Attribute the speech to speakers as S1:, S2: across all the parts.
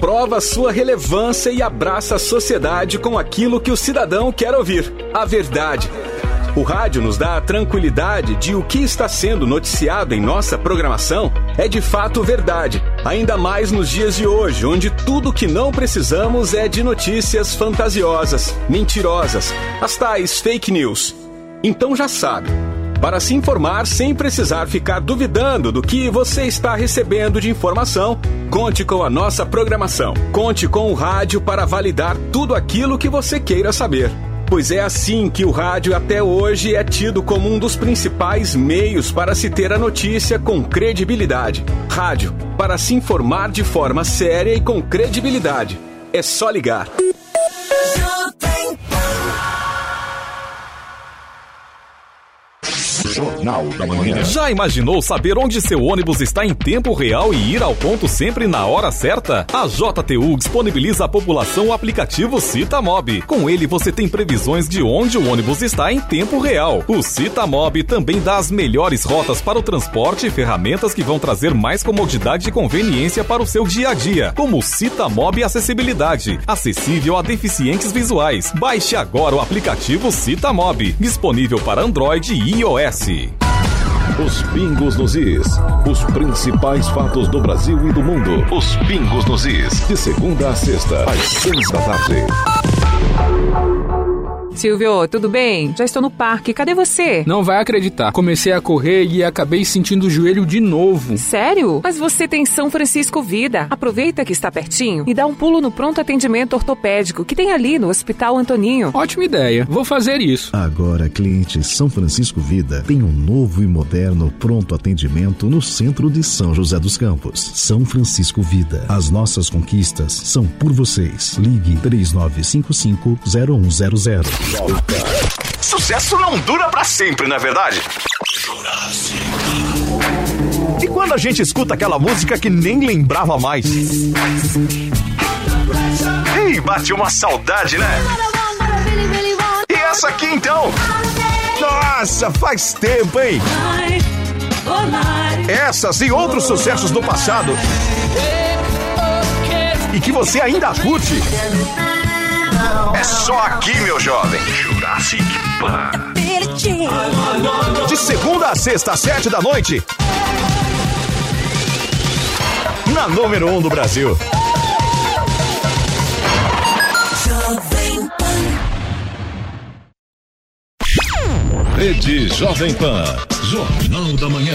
S1: prova sua relevância e abraça a sociedade com aquilo que o cidadão quer ouvir: a verdade. O rádio nos dá a tranquilidade de o que está sendo noticiado em nossa programação é de fato verdade, ainda mais nos dias de hoje, onde tudo que não precisamos é de notícias fantasiosas, mentirosas, as tais fake news. Então já sabe. Para se informar sem precisar ficar duvidando do que você está recebendo de informação, conte com a nossa programação. Conte com o rádio para validar tudo aquilo que você queira saber pois é assim que o rádio até hoje é tido como um dos principais meios para se ter a notícia com credibilidade. Rádio, para se informar de forma séria e com credibilidade. É só ligar.
S2: Jornal da Manhã. Já imaginou saber onde seu ônibus está em tempo real e ir ao ponto sempre na hora certa? A JTU disponibiliza à população o aplicativo Citamob. Com ele você tem previsões de onde o ônibus está em tempo real. O Citamob também dá as melhores rotas para o transporte e ferramentas que vão trazer mais comodidade e conveniência para o seu dia a dia, como o Citamob Acessibilidade, acessível a deficientes visuais. Baixe agora o aplicativo Citamob, disponível para Android e iOS.
S3: Os pingos nos is. Os principais fatos do Brasil e do mundo. Os pingos nos is. De segunda a sexta, às seis da tarde.
S4: Silvio, tudo bem? Já estou no parque, cadê você?
S5: Não vai acreditar. Comecei a correr e acabei sentindo o joelho de novo.
S4: Sério? Mas você tem São Francisco Vida. Aproveita que está pertinho e dá um pulo no pronto atendimento ortopédico que tem ali no Hospital Antoninho.
S5: Ótima ideia. Vou fazer isso.
S6: Agora, cliente São Francisco Vida tem um novo e moderno pronto atendimento no centro de São José dos Campos. São Francisco Vida. As nossas conquistas são por vocês. Ligue 3955 0100.
S7: Sucesso não dura para sempre, não é verdade? E quando a gente escuta aquela música que nem lembrava mais? Ei, bate uma saudade, né? E essa aqui então? Nossa, faz tempo, hein? Essas e outros sucessos do passado. E que você ainda curte. É só aqui, meu jovem. Jurassic Park. De segunda a sexta, às sete da noite. Na número um do Brasil.
S3: Rede Jovem Pan. Jornal da Manhã.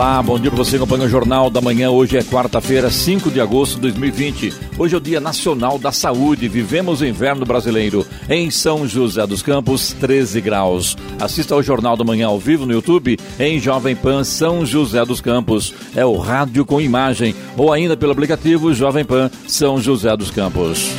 S8: Olá, bom dia para você acompanha o Jornal da Manhã. Hoje é quarta-feira, 5 de agosto de 2020. Hoje é o Dia Nacional da Saúde. Vivemos o inverno brasileiro. Em São José dos Campos, 13 graus. Assista ao Jornal da Manhã ao vivo no YouTube em Jovem Pan São José dos Campos. É o rádio com imagem ou ainda pelo aplicativo Jovem Pan São José dos Campos.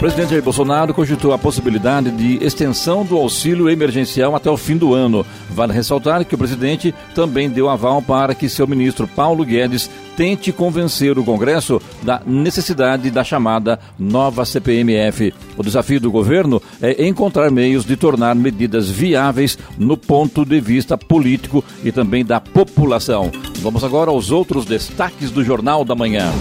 S8: Presidente Jair Bolsonaro cogitou a possibilidade de extensão do auxílio emergencial até o fim do ano. Vale ressaltar que o presidente também deu aval para que seu ministro Paulo Guedes tente convencer o Congresso da necessidade da chamada nova CPMF. O desafio do governo é encontrar meios de tornar medidas viáveis no ponto de vista político e também da população. Vamos agora aos outros destaques do Jornal da Manhã.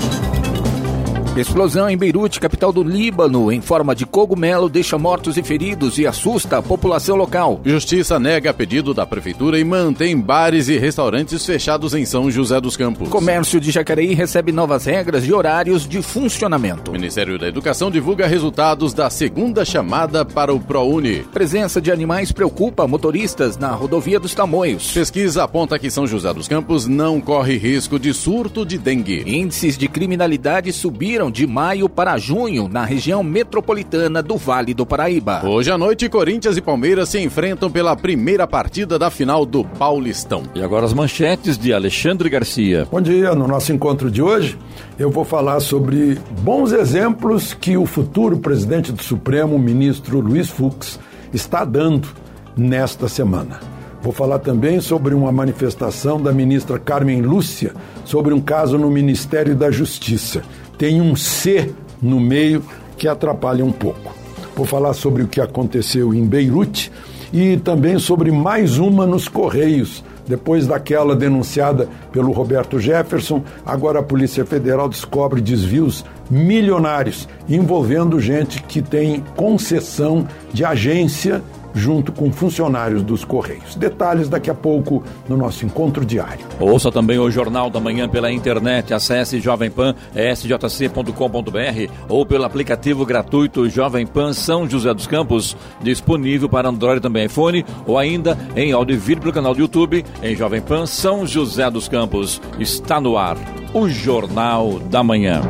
S9: Explosão em Beirute, capital do Líbano, em forma de cogumelo, deixa mortos e feridos e assusta a população local.
S10: Justiça nega pedido da prefeitura e mantém bares e restaurantes fechados em São José dos Campos.
S9: Comércio de Jacareí recebe novas regras e horários de funcionamento.
S10: Ministério da Educação divulga resultados da segunda chamada para o ProUni.
S9: Presença de animais preocupa motoristas na rodovia dos Tamoios.
S10: Pesquisa aponta que São José dos Campos não corre risco de surto de dengue.
S9: Índices de criminalidade subiram de maio para junho na região metropolitana do Vale do Paraíba.
S10: Hoje à noite, Corinthians e Palmeiras se enfrentam pela primeira partida da final do Paulistão.
S8: E agora as manchetes de Alexandre Garcia.
S11: Bom dia, no nosso encontro de hoje eu vou falar sobre bons exemplos que o futuro presidente do Supremo, o ministro Luiz Fux, está dando nesta semana. Vou falar também sobre uma manifestação da ministra Carmen Lúcia sobre um caso no Ministério da Justiça. Tem um C no meio que atrapalha um pouco. Vou falar sobre o que aconteceu em Beirute e também sobre mais uma nos Correios. Depois daquela denunciada pelo Roberto Jefferson, agora a Polícia Federal descobre desvios milionários envolvendo gente que tem concessão de agência junto com funcionários dos Correios. Detalhes daqui a pouco no nosso encontro diário.
S8: Ouça também o Jornal da Manhã pela internet. Acesse Jovem Pan, sjc.com.br ou pelo aplicativo gratuito Jovem Pan São José dos Campos, disponível para Android também iPhone ou ainda em áudio e vídeo pelo canal do YouTube em Jovem Pan São José dos Campos. Está no ar o Jornal da Manhã.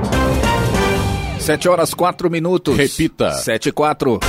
S9: 7 horas 4 minutos.
S10: Repita.
S9: 7 e 4.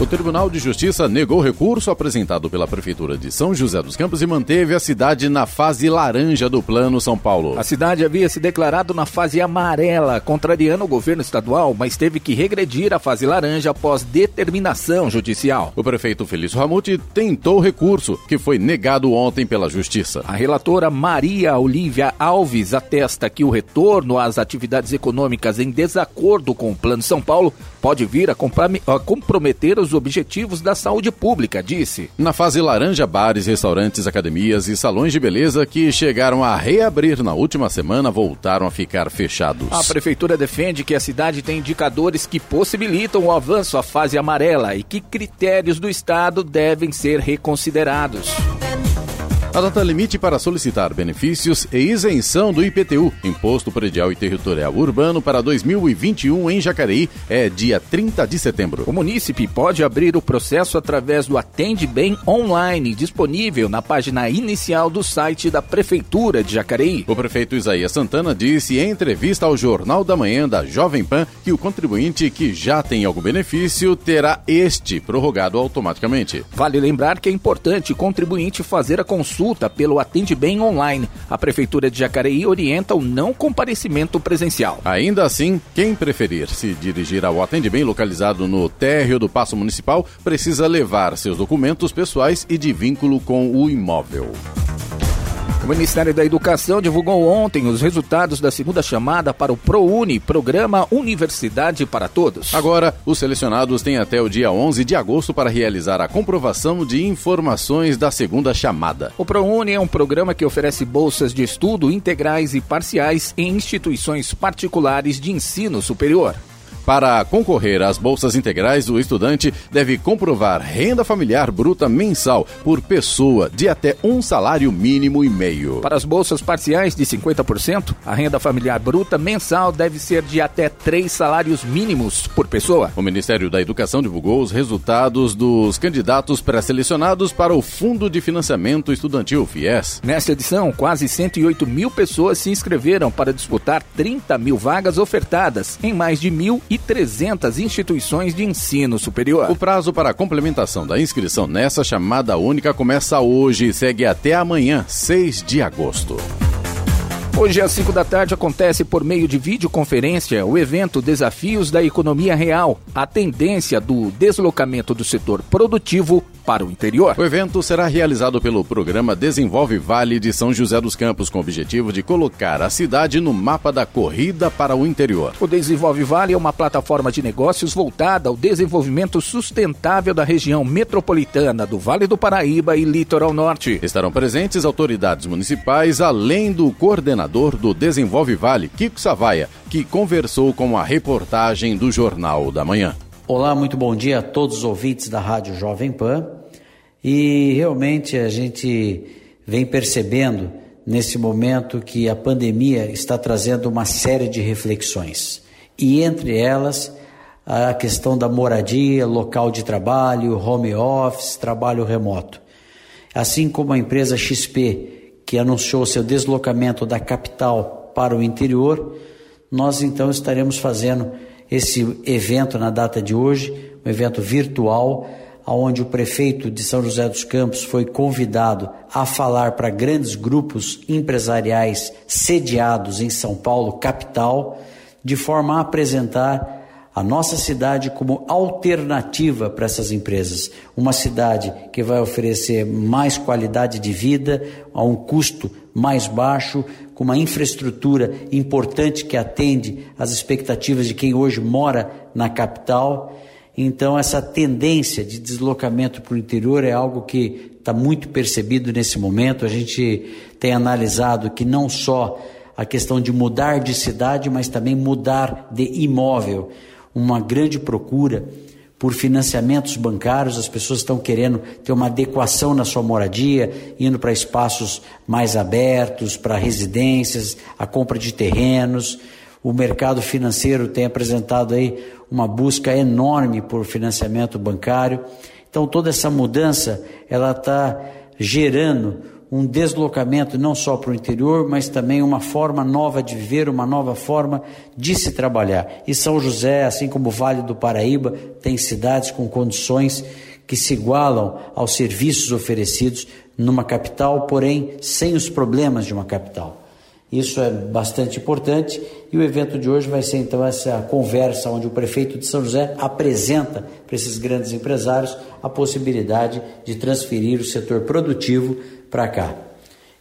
S10: O Tribunal de Justiça negou recurso apresentado pela Prefeitura de São José dos Campos e manteve a cidade na fase laranja do Plano São Paulo.
S9: A cidade havia se declarado na fase amarela, contrariando o governo estadual, mas teve que regredir à fase laranja após determinação judicial.
S10: O prefeito Felício Ramute tentou recurso, que foi negado ontem pela Justiça.
S9: A relatora Maria Olívia Alves atesta que o retorno às atividades econômicas em desacordo com o Plano São Paulo pode vir a comprometer os objetivos da saúde pública, disse.
S10: Na fase laranja, bares, restaurantes, academias e salões de beleza que chegaram a reabrir na última semana voltaram a ficar fechados.
S9: A prefeitura defende que a cidade tem indicadores que possibilitam o avanço à fase amarela e que critérios do estado devem ser reconsiderados.
S10: A data limite para solicitar benefícios e isenção do IPTU, Imposto Predial e Territorial Urbano, para 2021 em Jacareí é dia 30 de setembro.
S9: O munícipe pode abrir o processo através do Atende Bem online, disponível na página inicial do site da Prefeitura de Jacareí.
S10: O prefeito Isaías Santana disse em entrevista ao Jornal da Manhã da Jovem Pan que o contribuinte que já tem algum benefício terá este prorrogado automaticamente.
S9: Vale lembrar que é importante o contribuinte fazer a consulta consulta pelo Atende Bem online. A Prefeitura de Jacareí orienta o não comparecimento presencial.
S10: Ainda assim, quem preferir se dirigir ao Atende Bem localizado no térreo do Paço Municipal precisa levar seus documentos pessoais e de vínculo com o imóvel.
S9: O Ministério da Educação divulgou ontem os resultados da segunda chamada para o ProUni, Programa Universidade para Todos.
S10: Agora, os selecionados têm até o dia 11 de agosto para realizar a comprovação de informações da segunda chamada.
S9: O ProUni é um programa que oferece bolsas de estudo integrais e parciais em instituições particulares de ensino superior.
S10: Para concorrer às bolsas integrais, o estudante deve comprovar renda familiar bruta mensal por pessoa de até um salário mínimo e meio.
S9: Para as bolsas parciais de 50%, a renda familiar bruta mensal deve ser de até três salários mínimos por pessoa.
S10: O Ministério da Educação divulgou os resultados dos candidatos pré-selecionados para o Fundo de Financiamento Estudantil FIES.
S9: Nesta edição, quase 108 mil pessoas se inscreveram para disputar 30 mil vagas ofertadas em mais de mil e 300 instituições de ensino superior.
S10: O prazo para a complementação da inscrição nessa chamada única começa hoje e segue até amanhã, 6 de agosto.
S9: Hoje às 5 da tarde acontece por meio de videoconferência o evento Desafios da Economia Real, a tendência do deslocamento do setor produtivo para o interior.
S10: O evento será realizado pelo programa Desenvolve Vale de São José dos Campos, com o objetivo de colocar a cidade no mapa da corrida para o interior.
S9: O Desenvolve Vale é uma plataforma de negócios voltada ao desenvolvimento sustentável da região metropolitana do Vale do Paraíba e Litoral Norte.
S10: Estarão presentes autoridades municipais, além do coordenador do Desenvolve Vale, Kiko Savaia, que conversou com a reportagem do Jornal da Manhã.
S12: Olá, muito bom dia a todos os ouvintes da Rádio Jovem Pan. E realmente a gente vem percebendo nesse momento que a pandemia está trazendo uma série de reflexões. E entre elas, a questão da moradia, local de trabalho, home office, trabalho remoto. Assim como a empresa XP, que anunciou seu deslocamento da capital para o interior, nós então estaremos fazendo esse evento na data de hoje, um evento virtual, onde o prefeito de São José dos Campos foi convidado a falar para grandes grupos empresariais sediados em São Paulo, capital, de forma a apresentar a nossa cidade como alternativa para essas empresas. Uma cidade que vai oferecer mais qualidade de vida a um custo mais baixo, com uma infraestrutura importante que atende às expectativas de quem hoje mora na capital. Então, essa tendência de deslocamento para o interior é algo que está muito percebido nesse momento. A gente tem analisado que não só a questão de mudar de cidade, mas também mudar de imóvel uma grande procura por financiamentos bancários, as pessoas estão querendo ter uma adequação na sua moradia, indo para espaços mais abertos, para residências, a compra de terrenos. O mercado financeiro tem apresentado aí uma busca enorme por financiamento bancário. Então toda essa mudança ela está gerando um deslocamento não só para o interior, mas também uma forma nova de viver, uma nova forma de se trabalhar. E São José, assim como o Vale do Paraíba, tem cidades com condições que se igualam aos serviços oferecidos numa capital, porém sem os problemas de uma capital. Isso é bastante importante e o evento de hoje vai ser então essa conversa onde o prefeito de São José apresenta para esses grandes empresários a possibilidade de transferir o setor produtivo para cá.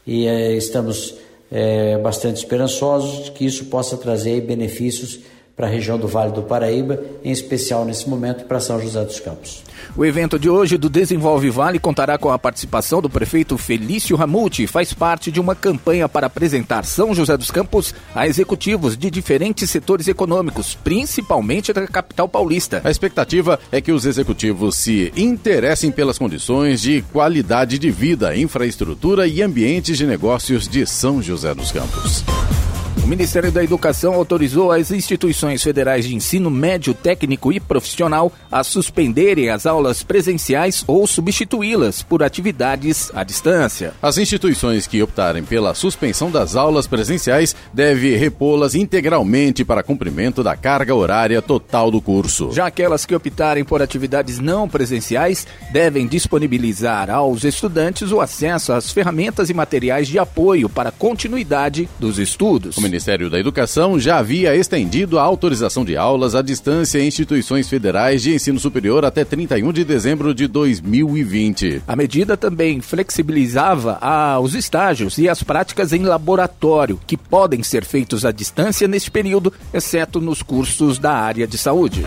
S12: E é, estamos é, bastante esperançosos que isso possa trazer benefícios para a região do Vale do Paraíba, em especial nesse momento para São José dos Campos.
S9: O evento de hoje do Desenvolve Vale contará com a participação do prefeito Felício Ramute e faz parte de uma campanha para apresentar São José dos Campos a executivos de diferentes setores econômicos, principalmente da capital paulista.
S10: A expectativa é que os executivos se interessem pelas condições de qualidade de vida, infraestrutura e ambientes de negócios de São José dos Campos.
S9: O Ministério da Educação autorizou as instituições federais de ensino médio, técnico e profissional a suspenderem as aulas presenciais ou substituí-las por atividades à distância.
S10: As instituições que optarem pela suspensão das aulas presenciais devem repô-las integralmente para cumprimento da carga horária total do curso.
S9: Já aquelas que optarem por atividades não presenciais devem disponibilizar aos estudantes o acesso às ferramentas e materiais de apoio para a continuidade dos estudos.
S10: O Ministério da Educação já havia estendido a autorização de aulas à distância em instituições federais de ensino superior até 31 de dezembro de 2020.
S9: A medida também flexibilizava os estágios e as práticas em laboratório, que podem ser feitos à distância neste período, exceto nos cursos da área de saúde.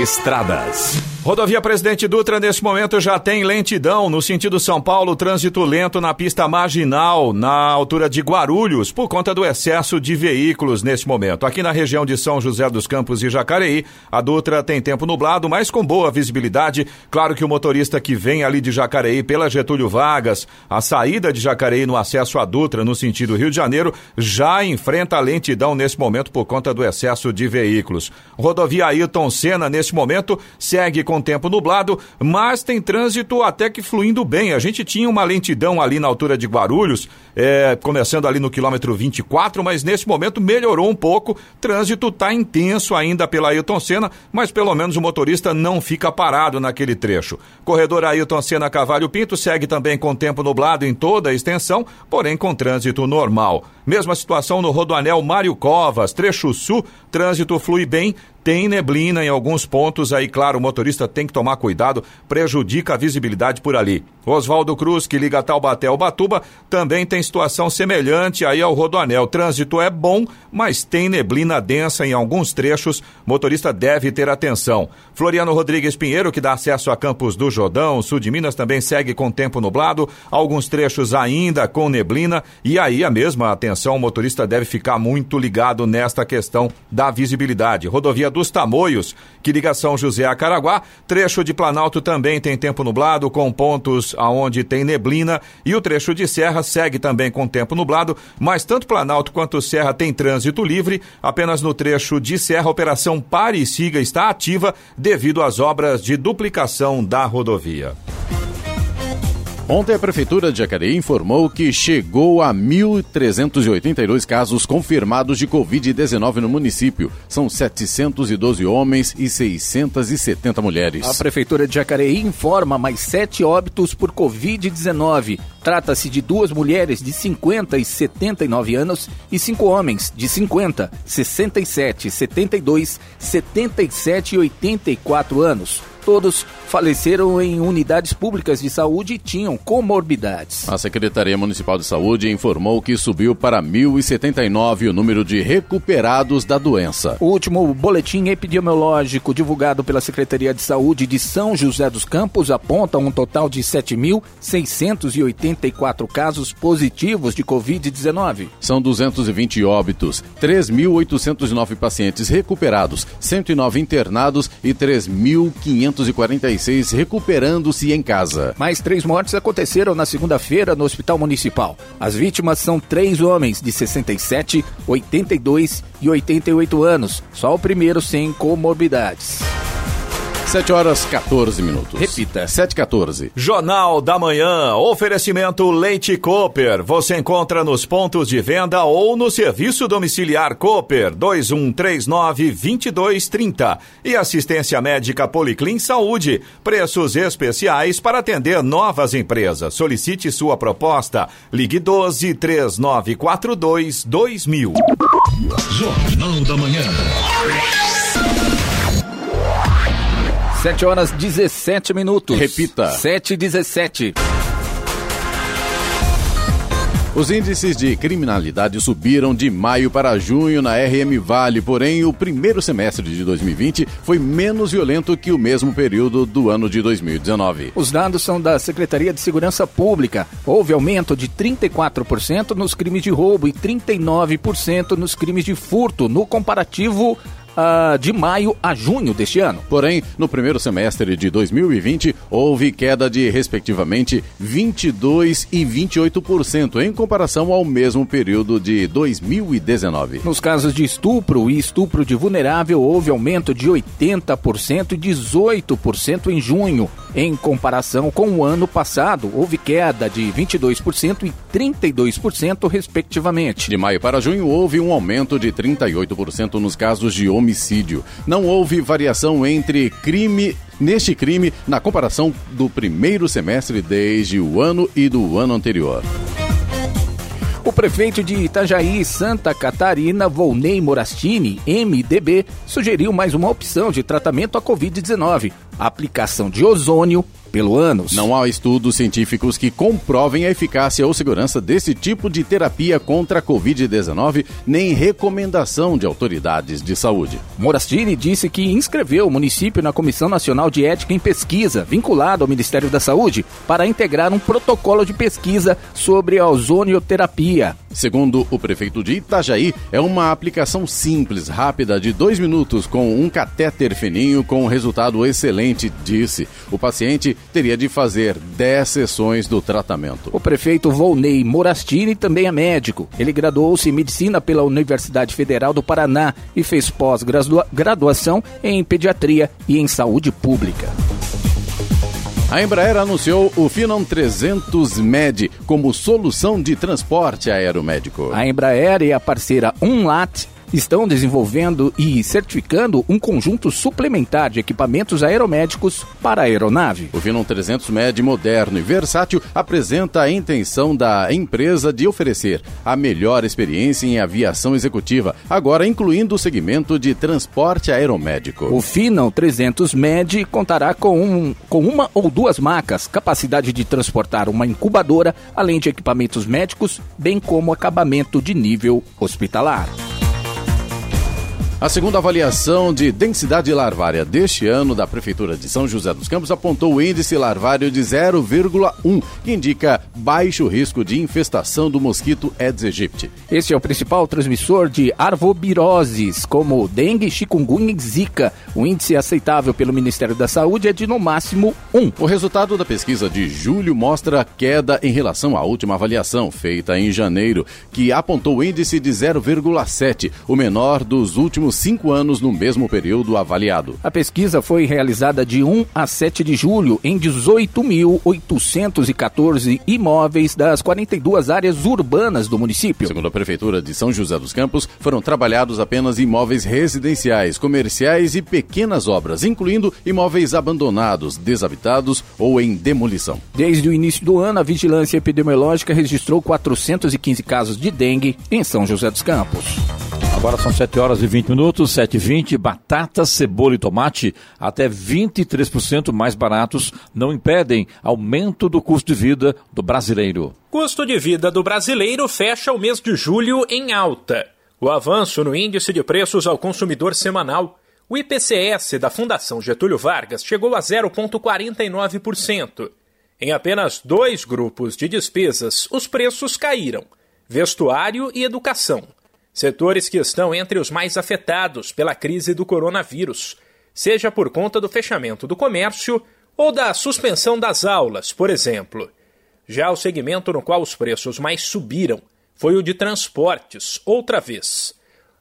S1: Estradas.
S7: Rodovia Presidente Dutra, nesse momento, já tem lentidão no sentido São Paulo, trânsito lento na pista marginal, na altura de Guarulhos, por conta do excesso de veículos nesse momento. Aqui na região de São José dos Campos e Jacareí, a Dutra tem tempo nublado, mas com boa visibilidade. Claro que o motorista que vem ali de Jacareí pela Getúlio Vargas, a saída de Jacareí no acesso à Dutra, no sentido Rio de Janeiro, já enfrenta lentidão nesse momento por conta do excesso de veículos. Rodovia Ayrton Senna, nesse momento, segue com com tempo nublado, mas tem trânsito até que fluindo bem. A gente tinha uma lentidão ali na altura de Guarulhos, é, começando ali no quilômetro 24, mas nesse momento melhorou um pouco. Trânsito está intenso ainda pela Ailton Senna, mas pelo menos o motorista não fica parado naquele trecho. Corredor Ailton Senna Cavalho Pinto segue também com tempo nublado em toda a extensão, porém com trânsito normal. Mesma situação no Rodoanel Mário Covas, trecho sul, trânsito flui bem, tem neblina em alguns pontos, aí, claro, o motorista tem que tomar cuidado, prejudica a visibilidade por ali. Oswaldo Cruz, que liga Taubaté ao Batuba, também tem situação semelhante aí ao Rodoanel. Trânsito é bom, mas tem neblina densa em alguns trechos, motorista deve ter atenção. Floriano Rodrigues Pinheiro, que dá acesso a Campos do Jordão, sul de Minas, também segue com tempo nublado, alguns trechos ainda com neblina, e aí a mesma atenção, o motorista deve ficar muito ligado nesta questão da visibilidade. Rodovia dos Tamoios, que liga São José a Caraguá. Trecho de Planalto também tem tempo nublado, com pontos aonde tem neblina. E o trecho de Serra segue também com tempo nublado, mas tanto Planalto quanto Serra tem trânsito livre. Apenas no trecho de Serra, a operação Pare e Siga está ativa devido às obras de duplicação da rodovia.
S10: Ontem a Prefeitura de Jacareí informou que chegou a 1.382 casos confirmados de Covid-19 no município. São 712 homens e 670 mulheres.
S9: A Prefeitura de Jacareí informa mais sete óbitos por Covid-19. Trata-se de duas mulheres de 50 e 79 anos e cinco homens de 50, 67, 72, 77 e 84 anos. Todos faleceram em unidades públicas de saúde e tinham comorbidades.
S10: A Secretaria Municipal de Saúde informou que subiu para 1.079 o número de recuperados da doença.
S9: O último boletim epidemiológico divulgado pela Secretaria de Saúde de São José dos Campos aponta um total de 7.684 casos positivos de Covid-19.
S10: São 220 óbitos, 3.809 pacientes recuperados, 109 internados e 3.546 recuperando-se em casa.
S9: Mais três mortes aconteceram na segunda-feira no Hospital Municipal. As vítimas são três homens de 67, 82 e 88 anos. Só o primeiro sem comorbidades.
S10: 7 horas 14 minutos.
S9: Repita.
S10: 7 14.
S7: Jornal da Manhã. Oferecimento Leite Cooper. Você encontra nos pontos de venda ou no serviço domiciliar Cooper 2139 2230. E assistência médica Policlin Saúde. Preços especiais para atender novas empresas. Solicite sua proposta. Ligue 12 3942 2000.
S3: Jornal da Manhã.
S9: 7 horas 17 minutos.
S10: Repita.
S9: 7 e 17.
S10: Os índices de criminalidade subiram de maio para junho na RM Vale, porém o primeiro semestre de 2020 foi menos violento que o mesmo período do ano de 2019.
S9: Os dados são da Secretaria de Segurança Pública. Houve aumento de 34% nos crimes de roubo e 39% nos crimes de furto, no comparativo uh, de maio a junho deste ano.
S10: Porém, no primeiro semestre de 2020, houve queda de, respectivamente, 22% e 28% em comparação ao mesmo período de 2019.
S9: Nos casos de estupro e estupro de vulnerável, houve aumento de 80% e 18% em junho. Em comparação com o ano passado, houve queda de 22% e 32%, respectivamente.
S10: De maio para junho, houve um aumento de 38% nos casos de homicídio. Não houve variação entre crime neste crime na comparação do primeiro semestre desde o ano e do ano anterior.
S9: O prefeito de Itajaí, Santa Catarina, Volney Morastini, MDB, sugeriu mais uma opção de tratamento à Covid-19, a aplicação de ozônio pelo ânus.
S10: Não há estudos científicos que comprovem a eficácia ou segurança desse tipo de terapia contra a Covid-19, nem recomendação de autoridades de saúde.
S9: Morastini disse que inscreveu o município na Comissão Nacional de Ética em Pesquisa, vinculado ao Ministério da Saúde, para integrar um protocolo de pesquisa sobre a ozonioterapia.
S10: Segundo o prefeito de Itajaí, é uma aplicação simples, rápida, de dois minutos, com um catéter fininho com resultado excelente, disse. O paciente teria de fazer 10 sessões do tratamento.
S9: O prefeito Volney Morastini também é médico. Ele graduou-se em medicina pela Universidade Federal do Paraná e fez pós-graduação em pediatria e em saúde pública.
S10: A Embraer anunciou o Finon 300 Med como solução de transporte aeromédico.
S9: A Embraer e a parceira Umlat estão desenvolvendo e certificando um conjunto suplementar de equipamentos aeromédicos para a aeronave.
S10: O Finon 300 Med moderno e versátil apresenta a intenção da empresa de oferecer a melhor experiência em aviação executiva, agora incluindo o segmento de transporte aeromédico.
S9: O Finon 300 Med contará com, um, com uma ou duas macas, capacidade de transportar uma incubadora, além de equipamentos médicos, bem como acabamento de nível hospitalar.
S10: A segunda avaliação de densidade larvária deste ano da Prefeitura de São José dos Campos apontou o índice larvário de 0,1, que indica baixo risco de infestação do mosquito Aedes aegypti.
S9: Este é o principal transmissor de arvobiroses, como dengue, chikungunya e zika. O índice aceitável pelo Ministério da Saúde é de no máximo 1.
S10: O resultado da pesquisa de julho mostra queda em relação à última avaliação, feita em janeiro, que apontou o índice de 0,7, o menor dos últimos últimos cinco anos no mesmo período avaliado.
S9: A pesquisa foi realizada de 1 a 7 de julho em 18.814 imóveis das 42 áreas urbanas do município.
S10: Segundo a Prefeitura de São José dos Campos, foram trabalhados apenas imóveis residenciais, comerciais e pequenas obras, incluindo imóveis abandonados, desabitados ou em demolição.
S9: Desde o início do ano, a Vigilância Epidemiológica registrou 415 casos de dengue em São José dos Campos.
S8: Agora são 7 horas e 20 minutos, 7 e 20. Batata, cebola e tomate até 23% mais baratos não impedem aumento do custo de vida do brasileiro.
S13: Custo de vida do brasileiro fecha o mês de julho em alta. O avanço no índice de preços ao consumidor semanal, o IPCS da Fundação Getúlio Vargas, chegou a 0,49%. Em apenas dois grupos de despesas, os preços caíram: vestuário e educação setores que estão entre os mais afetados pela crise do coronavírus, seja por conta do fechamento do comércio ou da suspensão das aulas, por exemplo. Já o segmento no qual os preços mais subiram foi o de transportes, outra vez.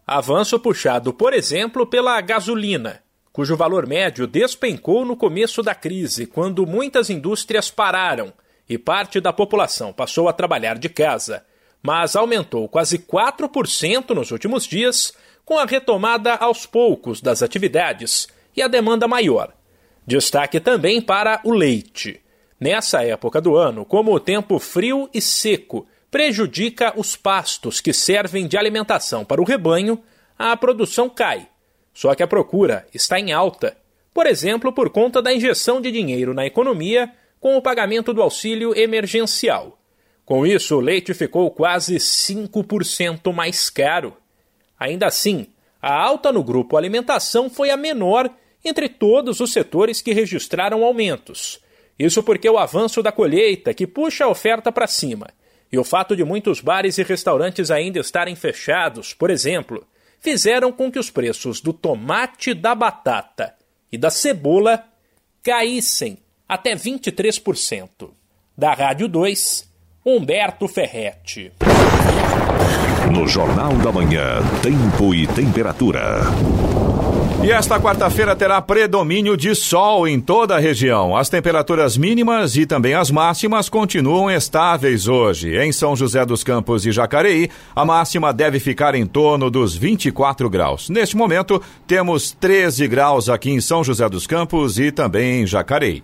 S13: Avanço puxado, por exemplo, pela gasolina, cujo valor médio despencou no começo da crise, quando muitas indústrias pararam e parte da população passou a trabalhar de casa mas aumentou quase 4% nos últimos dias, com a retomada aos poucos das atividades e a demanda maior. Destaque também para o leite. Nessa época do ano, como o tempo frio e seco prejudica os pastos que servem de alimentação para o rebanho, a produção cai. Só que a procura está em alta, por exemplo, por conta da injeção de dinheiro na economia com o pagamento do auxílio emergencial. Com isso, o leite ficou quase 5% mais caro. Ainda assim, a alta no grupo alimentação foi a menor entre todos os setores que registraram aumentos. Isso porque o avanço da colheita, que puxa a oferta para cima, e o fato de muitos bares e restaurantes ainda estarem fechados, por exemplo, fizeram com que os preços do tomate, da batata e da cebola caíssem até 23%. Da Rádio 2, Humberto Ferretti.
S3: No Jornal da Manhã, Tempo e Temperatura.
S7: E esta quarta-feira terá predomínio de sol em toda a região. As temperaturas mínimas e também as máximas continuam estáveis hoje. Em São José dos Campos e Jacareí, a máxima deve ficar em torno dos 24 graus. Neste momento, temos 13 graus aqui em São José dos Campos e também em Jacareí.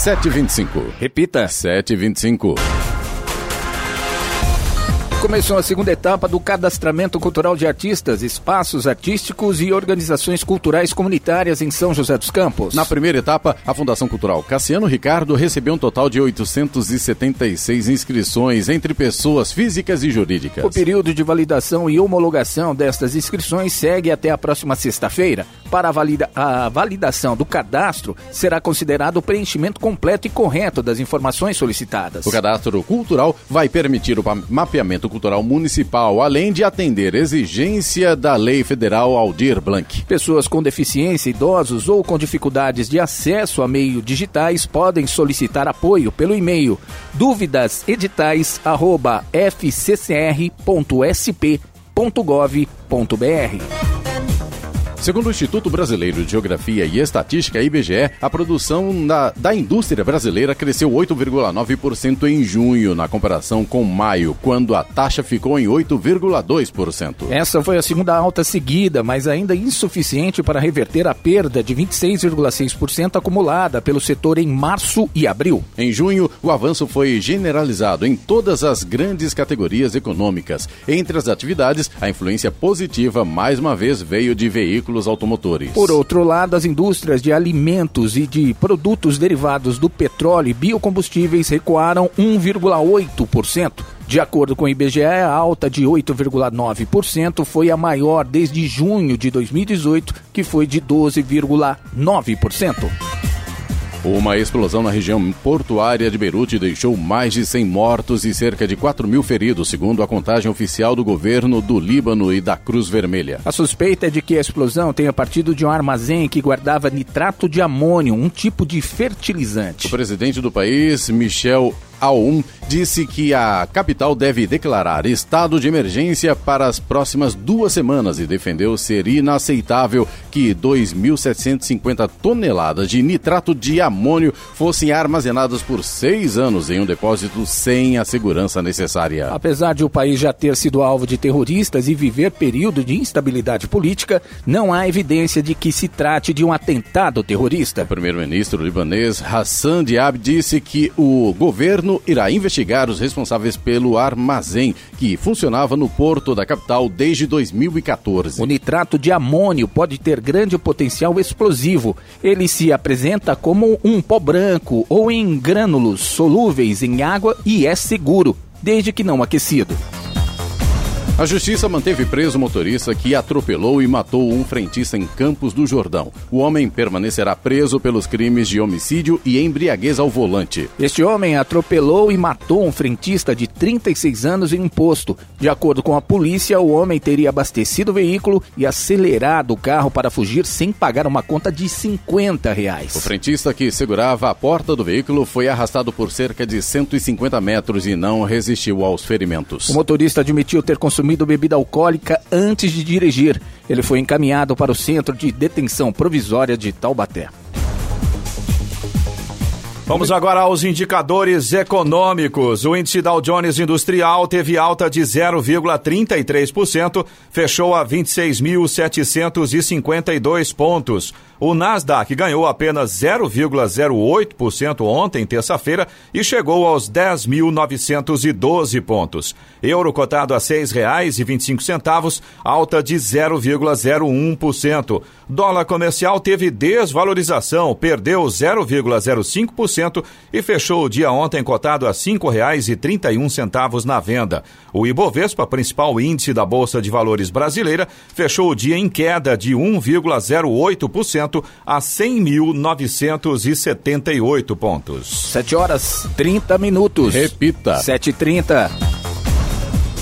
S10: 7h25.
S9: Repita.
S10: 7h25.
S9: Começou a segunda etapa do cadastramento cultural de artistas, espaços artísticos e organizações culturais comunitárias em São José dos Campos.
S10: Na primeira etapa, a Fundação Cultural Cassiano Ricardo recebeu um total de 876 inscrições entre pessoas físicas e jurídicas.
S9: O período de validação e homologação destas inscrições segue até a próxima sexta-feira. Para a, valida a validação do cadastro, será considerado o preenchimento completo e correto das informações solicitadas.
S10: O cadastro cultural vai permitir o mapeamento cultural municipal, além de atender exigência da Lei Federal Aldir Blanc.
S9: Pessoas com deficiência, idosos ou com dificuldades de acesso a meios digitais podem solicitar apoio pelo e-mail dúvidaseditais@fccr.sp.gov.br.
S10: Segundo o Instituto Brasileiro de Geografia e Estatística, IBGE, a produção da, da indústria brasileira cresceu 8,9% em junho, na comparação com maio, quando a taxa ficou em 8,2%.
S9: Essa foi a segunda alta seguida, mas ainda insuficiente para reverter a perda de 26,6% acumulada pelo setor em março e abril.
S10: Em junho, o avanço foi generalizado em todas as grandes categorias econômicas. Entre as atividades, a influência positiva mais uma vez veio de veículos veículos automotores.
S9: Por outro lado, as indústrias de alimentos e de produtos derivados do petróleo e biocombustíveis recuaram 1,8%. De acordo com o IBGE, a alta de 8,9% foi a maior desde junho de 2018, que foi de 12,9%.
S10: Uma explosão na região portuária de Beirute deixou mais de 100 mortos e cerca de 4 mil feridos, segundo a contagem oficial do governo do Líbano e da Cruz Vermelha.
S9: A suspeita é de que a explosão tenha partido de um armazém que guardava nitrato de amônio, um tipo de fertilizante.
S10: O presidente do país, Michel a1 disse que a capital deve declarar estado de emergência para as próximas duas semanas e defendeu ser inaceitável que 2.750 toneladas de nitrato de amônio fossem armazenadas por seis anos em um depósito sem a segurança necessária.
S9: Apesar de o país já ter sido alvo de terroristas e viver período de instabilidade política, não há evidência de que se trate de um atentado terrorista.
S10: O primeiro-ministro libanês Hassan Diab disse que o governo governo irá investigar os responsáveis pelo armazém que funcionava no porto da capital desde 2014.
S9: O nitrato de amônio pode ter grande potencial explosivo. Ele se apresenta como um pó branco ou em grânulos solúveis em água e é seguro, desde que não aquecido.
S10: A justiça manteve preso o motorista que atropelou e matou um frentista em Campos do Jordão. O homem permanecerá preso pelos crimes de homicídio e embriaguez ao volante.
S9: Este homem atropelou e matou um frentista de 36 anos em um posto. De acordo com a polícia, o homem teria abastecido o veículo e acelerado o carro para fugir sem pagar uma conta de 50 reais.
S10: O frentista que segurava a porta do veículo foi arrastado por cerca de 150 metros e não resistiu aos ferimentos.
S9: O motorista admitiu ter consumido consumido bebida alcoólica antes de dirigir. Ele foi encaminhado para o Centro de Detenção Provisória de Taubaté.
S7: Vamos agora aos indicadores econômicos. O índice Dow Jones Industrial teve alta de 0,33%, fechou a 26.752 pontos. O Nasdaq ganhou apenas 0,08% ontem, terça-feira, e chegou aos 10.912 pontos. Euro cotado a R$ 6,25, alta de 0,01%. Dólar comercial teve desvalorização, perdeu 0,05% e fechou o dia ontem cotado a R$ 5,31 na venda. O Ibovespa, principal índice da Bolsa de Valores brasileira, fechou o dia em queda de 1,08% a 100.978 pontos.
S9: 7 horas 30 minutos.
S10: Repita.
S9: 7h30.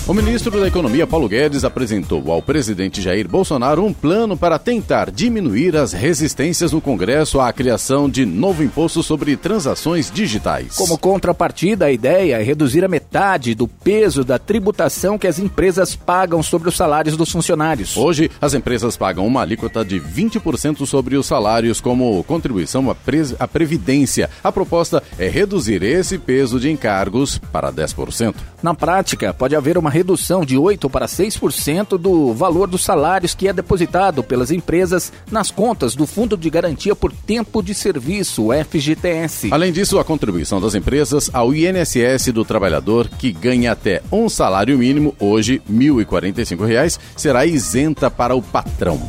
S10: O ministro da Economia, Paulo Guedes, apresentou ao presidente Jair Bolsonaro um plano para tentar diminuir as resistências no Congresso à criação de novo imposto sobre transações digitais.
S9: Como contrapartida, a ideia é reduzir a metade do peso da tributação que as empresas pagam sobre os salários dos funcionários.
S10: Hoje, as empresas pagam uma alíquota de 20% sobre os salários como contribuição à, à Previdência. A proposta é reduzir esse peso de encargos para 10%.
S9: Na prática, pode haver uma redução de 8% para 6% do valor dos salários que é depositado pelas empresas nas contas do Fundo de Garantia por Tempo de Serviço, o FGTS.
S10: Além disso, a contribuição das empresas ao INSS do trabalhador que ganha até um salário mínimo, hoje R$ 1.045, será isenta para o patrão.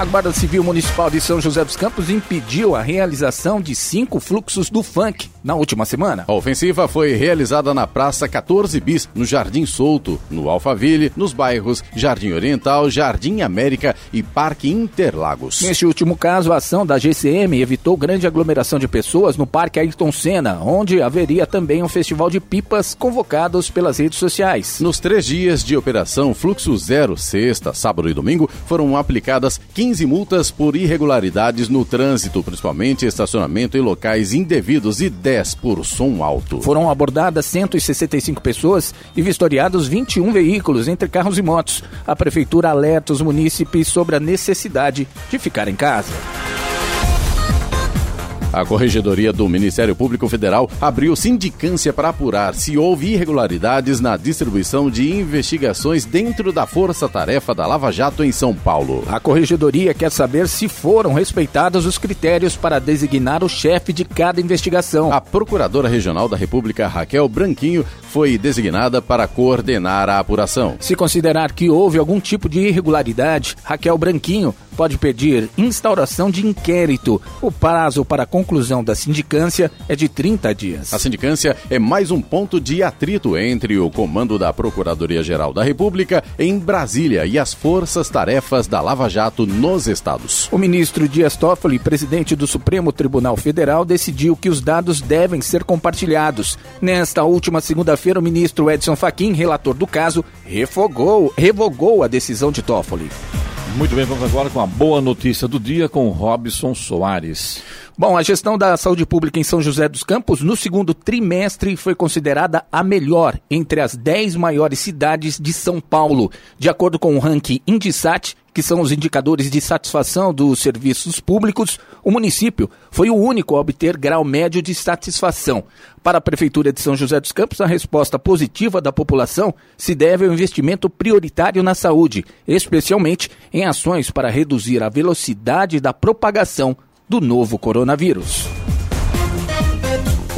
S9: A Guarda Civil Municipal de São José dos Campos impediu a realização de cinco fluxos do funk na última semana.
S10: A ofensiva foi realizada na Praça 14 Bis, no Jardim Solto, no Alphaville, nos bairros Jardim Oriental, Jardim América e Parque Interlagos.
S9: Neste último caso, a ação da GCM evitou grande aglomeração de pessoas no Parque Ayrton Senna, onde haveria também um festival de pipas convocados pelas redes sociais.
S10: Nos três dias de operação Fluxo Zero, sexta, sábado e domingo, foram aplicadas 15 15 multas por irregularidades no trânsito, principalmente estacionamento em locais indevidos e 10 por som alto.
S9: Foram abordadas 165 pessoas e vistoriados 21 veículos entre carros e motos. A prefeitura alerta os munícipes sobre a necessidade de ficar em casa.
S10: A Corregedoria do Ministério Público Federal abriu sindicância para apurar se houve irregularidades na distribuição de investigações dentro da Força Tarefa da Lava Jato em São Paulo.
S9: A Corregedoria quer saber se foram respeitados os critérios para designar o chefe de cada investigação.
S10: A Procuradora Regional da República, Raquel Branquinho, foi designada para coordenar a apuração.
S9: Se considerar que houve algum tipo de irregularidade, Raquel Branquinho pode pedir instauração de inquérito. O prazo para a conclusão da sindicância é de 30 dias.
S10: A sindicância é mais um ponto de atrito entre o comando da Procuradoria-Geral da República em Brasília e as forças-tarefas da Lava Jato nos estados.
S9: O ministro Dias Toffoli, presidente do Supremo Tribunal Federal, decidiu que os dados devem ser compartilhados. Nesta última segunda-feira, o ministro Edson Fachin, relator do caso, refogou, revogou a decisão de Toffoli.
S8: Muito bem, vamos agora com a boa notícia do dia com Robson Soares.
S9: Bom, a gestão da saúde pública em São José dos Campos no segundo trimestre foi considerada a melhor entre as 10 maiores cidades de São Paulo. De acordo com o ranking Indisat, que são os indicadores de satisfação dos serviços públicos, o município foi o único a obter grau médio de satisfação. Para a Prefeitura de São José dos Campos, a resposta positiva da população se deve ao investimento prioritário na saúde, especialmente em ações para reduzir a velocidade da propagação do novo coronavírus.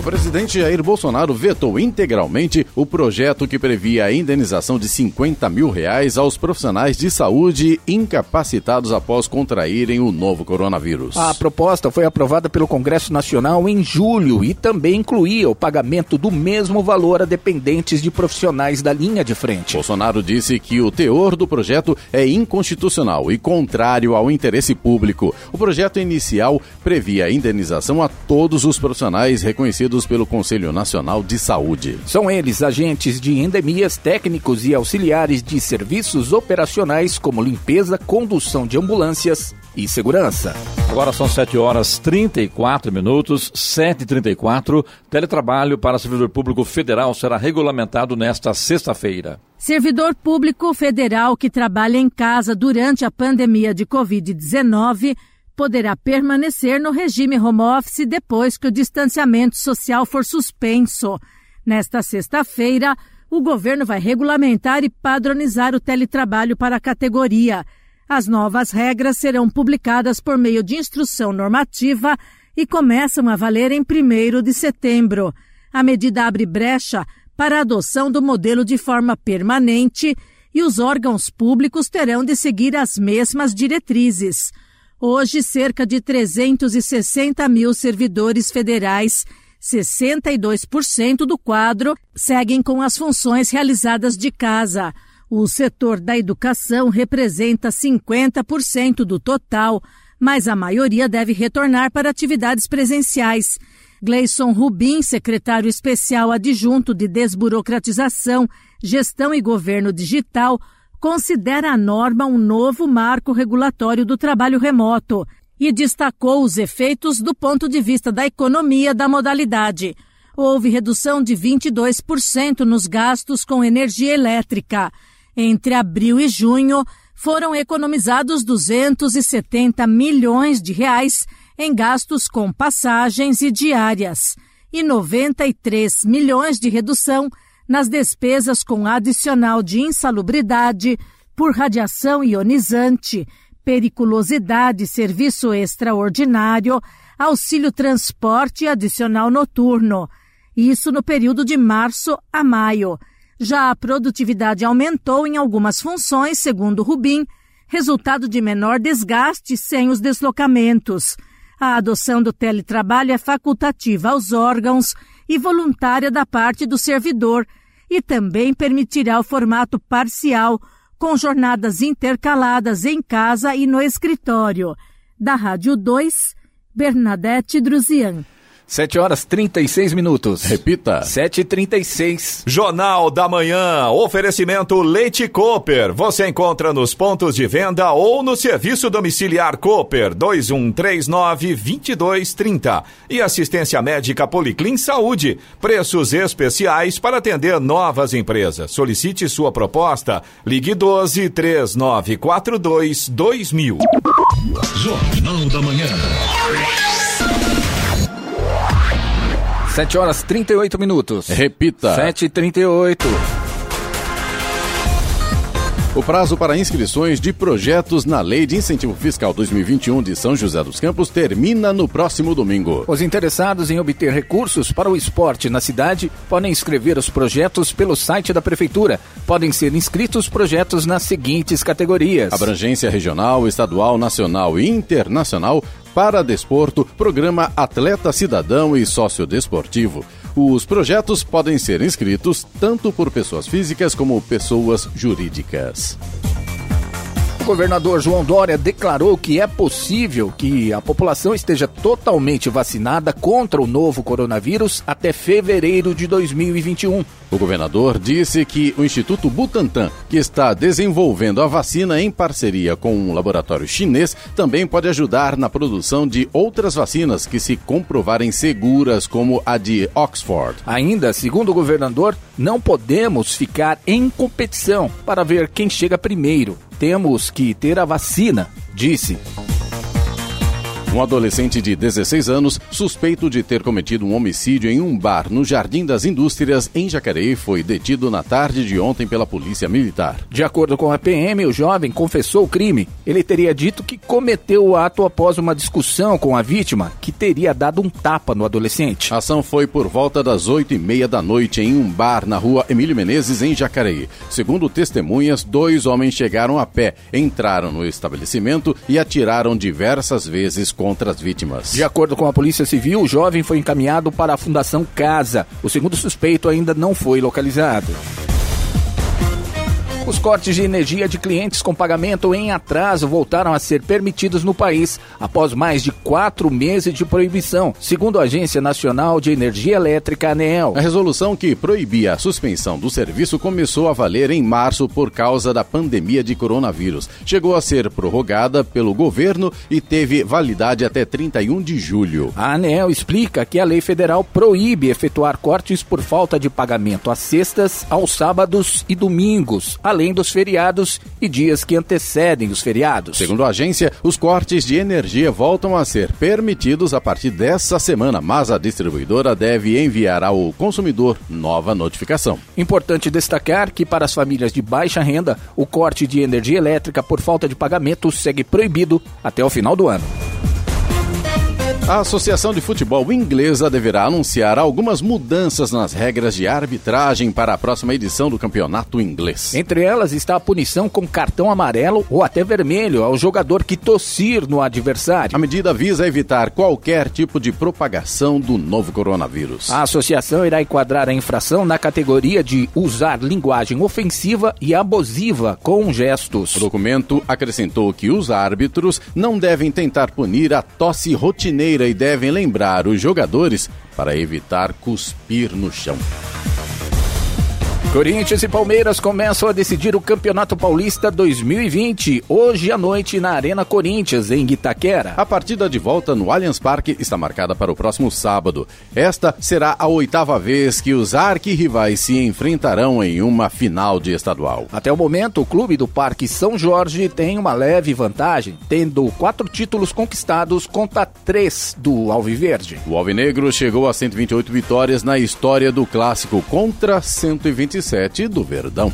S10: O presidente Jair Bolsonaro vetou integralmente o projeto que previa a indenização de 50 mil reais aos profissionais de saúde incapacitados após contraírem o novo coronavírus.
S9: A proposta foi aprovada pelo Congresso Nacional em julho e também incluía o pagamento do mesmo valor a dependentes de profissionais da linha de frente.
S10: Bolsonaro disse que o teor do projeto é inconstitucional e contrário ao interesse público. O projeto inicial previa a indenização a todos os profissionais reconhecidos pelo Conselho Nacional de Saúde.
S9: São eles agentes de endemias, técnicos e auxiliares de serviços operacionais como limpeza, condução de ambulâncias e segurança.
S8: Agora são 7 horas 34 minutos, 7h34. Teletrabalho para servidor público federal será regulamentado nesta sexta-feira.
S14: Servidor público federal que trabalha em casa durante a pandemia de Covid-19 poderá permanecer no regime home office depois que o distanciamento social for suspenso. Nesta sexta-feira, o governo vai regulamentar e padronizar o teletrabalho para a categoria. As novas regras serão publicadas por meio de instrução normativa e começam a valer em 1 de setembro. A medida abre brecha para a adoção do modelo de forma permanente e os órgãos públicos terão de seguir as mesmas diretrizes. Hoje, cerca de 360 mil servidores federais, 62% do quadro, seguem com as funções realizadas de casa. O setor da educação representa 50% do total, mas a maioria deve retornar para atividades presenciais. Gleison Rubim, secretário especial adjunto de desburocratização, gestão e governo digital, considera a norma um novo marco regulatório do trabalho remoto e destacou os efeitos do ponto de vista da economia da modalidade. Houve redução de 22% nos gastos com energia elétrica. Entre abril e junho, foram economizados 270 milhões de reais em gastos com passagens e diárias e 93 milhões de redução nas despesas com adicional de insalubridade por radiação ionizante, periculosidade, serviço extraordinário, auxílio transporte adicional noturno. Isso no período de março a maio. Já a produtividade aumentou em algumas funções, segundo Rubim, resultado de menor desgaste sem os deslocamentos. A adoção do teletrabalho é facultativa aos órgãos e voluntária da parte do servidor, e também permitirá o formato parcial, com jornadas intercaladas em casa e no escritório. Da Rádio 2, Bernadette Druzian.
S9: 7 horas 36 minutos.
S10: Repita.
S9: 7h36.
S7: Jornal da Manhã. Oferecimento Leite Cooper. Você encontra nos pontos de venda ou no serviço domiciliar Cooper 2139-2230. E assistência médica Policlin Saúde. Preços especiais para atender novas empresas. Solicite sua proposta. Ligue 12 3942 2000.
S3: Jornal da Manhã.
S9: 7 horas 38 minutos.
S10: Repita.
S9: 7 e 38
S10: O prazo para inscrições de projetos na Lei de Incentivo Fiscal 2021 de São José dos Campos termina no próximo domingo.
S9: Os interessados em obter recursos para o esporte na cidade podem inscrever os projetos pelo site da Prefeitura. Podem ser inscritos projetos nas seguintes categorias:
S10: Abrangência regional, estadual, nacional e internacional para desporto, programa Atleta Cidadão e Sócio Desportivo. Os projetos podem ser inscritos tanto por pessoas físicas como pessoas jurídicas.
S9: O governador João Dória declarou que é possível que a população esteja totalmente vacinada contra o novo coronavírus até fevereiro de 2021.
S10: O governador disse que o Instituto Butantan, que está desenvolvendo a vacina em parceria com um laboratório chinês, também pode ajudar na produção de outras vacinas que se comprovarem seguras, como a de Oxford.
S9: Ainda, segundo o governador, não podemos ficar em competição para ver quem chega primeiro temos que ter a vacina, disse.
S10: Um adolescente de 16 anos, suspeito de ter cometido um homicídio em um bar no Jardim das Indústrias, em Jacareí, foi detido na tarde de ontem pela Polícia Militar.
S9: De acordo com a PM, o jovem confessou o crime. Ele teria dito que cometeu o ato após uma discussão com a vítima, que teria dado um tapa no adolescente.
S10: A ação foi por volta das oito e meia da noite em um bar na rua Emílio Menezes, em Jacareí. Segundo testemunhas, dois homens chegaram a pé, entraram no estabelecimento e atiraram diversas vezes contra as vítimas.
S9: De acordo com a Polícia Civil, o jovem foi encaminhado para a Fundação Casa. O segundo suspeito ainda não foi localizado. Os cortes de energia de clientes com pagamento em atraso voltaram a ser permitidos no país após mais de quatro meses de proibição, segundo a Agência Nacional de Energia Elétrica, ANEEL.
S10: A resolução que proibia a suspensão do serviço começou a valer em março por causa da pandemia de coronavírus. Chegou a ser prorrogada pelo governo e teve validade até 31 de julho.
S9: A ANEEL explica que a lei federal proíbe efetuar cortes por falta de pagamento às sextas, aos sábados e domingos além dos feriados e dias que antecedem os feriados.
S10: Segundo a agência, os cortes de energia voltam a ser permitidos a partir dessa semana, mas a distribuidora deve enviar ao consumidor nova notificação.
S9: Importante destacar que para as famílias de baixa renda, o corte de energia elétrica por falta de pagamento segue proibido até o final do ano.
S10: A Associação de Futebol Inglesa deverá anunciar algumas mudanças nas regras de arbitragem para a próxima edição do campeonato inglês.
S9: Entre elas está a punição com cartão amarelo ou até vermelho ao jogador que tossir no adversário.
S10: A medida visa evitar qualquer tipo de propagação do novo coronavírus.
S9: A associação irá enquadrar a infração na categoria de usar linguagem ofensiva e abusiva com gestos.
S10: O documento acrescentou que os árbitros não devem tentar punir a tosse rotineira e devem lembrar os jogadores para evitar cuspir no chão.
S9: Corinthians e Palmeiras começam a decidir o Campeonato Paulista 2020, hoje à noite na Arena Corinthians, em Itaquera.
S10: A partida de volta no Allianz Parque está marcada para o próximo sábado. Esta será a oitava vez que os arquirrivais se enfrentarão em uma final de estadual.
S9: Até o momento, o clube do Parque São Jorge tem uma leve vantagem, tendo quatro títulos conquistados contra três do Alviverde.
S10: O Alvinegro chegou a 128 vitórias na história do clássico contra 125 do Verdão.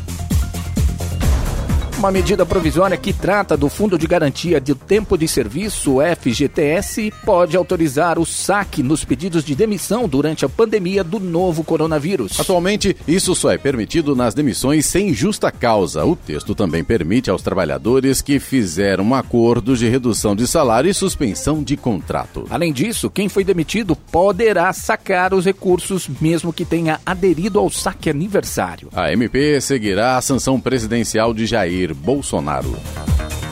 S9: Uma medida provisória que trata do Fundo de Garantia de Tempo de Serviço, FGTS, pode autorizar o saque nos pedidos de demissão durante a pandemia do novo coronavírus.
S10: Atualmente, isso só é permitido nas demissões sem justa causa. O texto também permite aos trabalhadores que fizeram acordos de redução de salário e suspensão de contrato.
S9: Além disso, quem foi demitido poderá sacar os recursos, mesmo que tenha aderido ao saque aniversário.
S10: A MP seguirá a sanção presidencial de Jair Bolsonaro.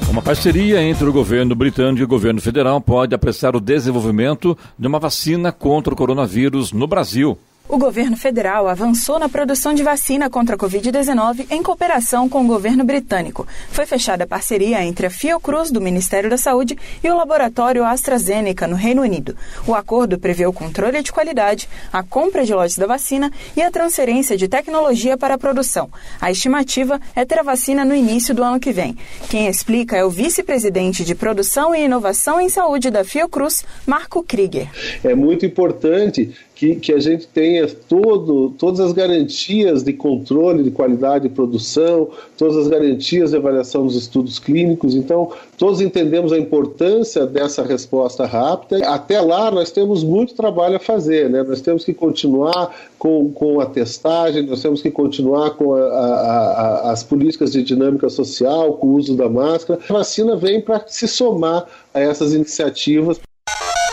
S8: Uma parceria entre o governo britânico e o governo federal pode apressar o desenvolvimento de uma vacina contra o coronavírus no Brasil.
S15: O governo federal avançou na produção de vacina contra a Covid-19 em cooperação com o governo britânico. Foi fechada a parceria entre a Fiocruz, do Ministério da Saúde, e o laboratório AstraZeneca, no Reino Unido. O acordo prevê o controle de qualidade, a compra de lotes da vacina e a transferência de tecnologia para a produção. A estimativa é ter a vacina no início do ano que vem. Quem explica é o vice-presidente de Produção e Inovação em Saúde da Fiocruz, Marco Krieger.
S16: É muito importante que, que a gente tenha todo, todas as garantias de controle de qualidade de produção, todas as garantias de avaliação dos estudos clínicos. Então, todos entendemos a importância dessa resposta rápida. Até lá, nós temos muito trabalho a fazer, né? Nós temos que continuar com, com a testagem, nós temos que continuar com a, a, a, as políticas de dinâmica social, com o uso da máscara. A vacina vem para se somar a essas iniciativas.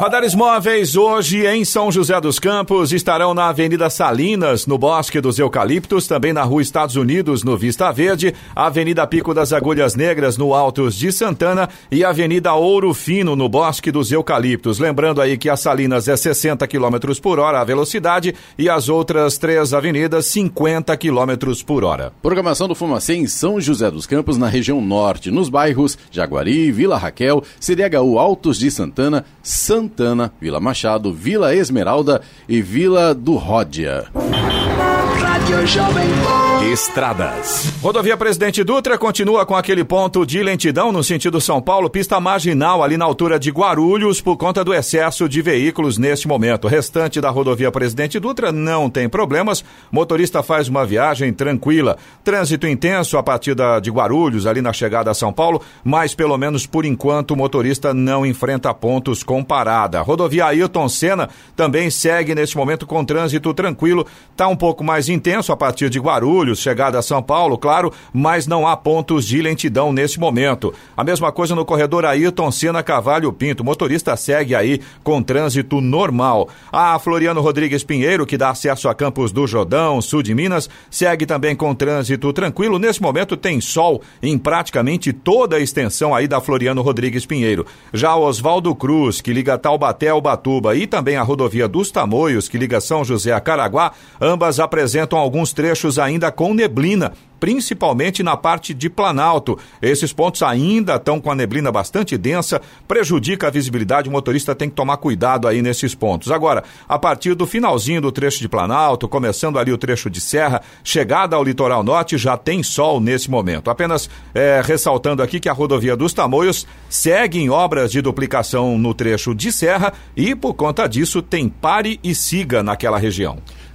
S7: Radares móveis hoje em São José dos Campos estarão na Avenida Salinas, no Bosque dos Eucaliptos, também na Rua Estados Unidos, no Vista Verde, Avenida Pico das Agulhas Negras, no Altos de Santana e Avenida Ouro Fino, no Bosque dos Eucaliptos. Lembrando aí que a Salinas é 60 km por hora a velocidade e as outras três avenidas 50 km por hora.
S10: Programação do Fumacê em São José dos Campos, na região norte, nos bairros Jaguari, Vila Raquel, CDHU Altos de Santana, Santana Santana, Vila Machado, Vila Esmeralda e Vila do Ródia.
S7: Estradas. Rodovia Presidente Dutra continua com aquele ponto de lentidão no sentido São Paulo, pista marginal ali na altura de Guarulhos por conta do excesso de veículos neste momento. O restante da rodovia Presidente Dutra não tem problemas. Motorista faz uma viagem tranquila. Trânsito intenso a partir da, de Guarulhos ali na chegada a São Paulo, mas pelo menos por enquanto o motorista não enfrenta pontos com parada. Rodovia Ailton Senna também segue neste momento com trânsito tranquilo. Está um pouco mais intenso a partir de Guarulhos chegada a São Paulo, claro, mas não há pontos de lentidão nesse momento. A mesma coisa no corredor Ayrton Senna Cavalho Pinto. O motorista segue aí com trânsito normal. A Floriano Rodrigues Pinheiro, que dá acesso a Campos do Jordão, sul de Minas, segue também com trânsito tranquilo. Nesse momento tem sol em praticamente toda a extensão aí da Floriano Rodrigues Pinheiro. Já Oswaldo Cruz, que liga Taubaté ao Batuba, e também a rodovia dos Tamoios, que liga São José a Caraguá, ambas apresentam alguns trechos ainda com neblina principalmente na parte de Planalto. Esses pontos ainda estão com a neblina bastante densa, prejudica a visibilidade, o motorista tem que tomar cuidado aí nesses pontos. Agora, a partir do finalzinho do trecho de Planalto, começando ali o trecho de Serra, chegada ao litoral norte, já tem sol nesse momento. Apenas é, ressaltando aqui que a rodovia dos Tamoios segue em obras de duplicação no trecho de Serra e, por conta disso, tem pare e siga naquela região.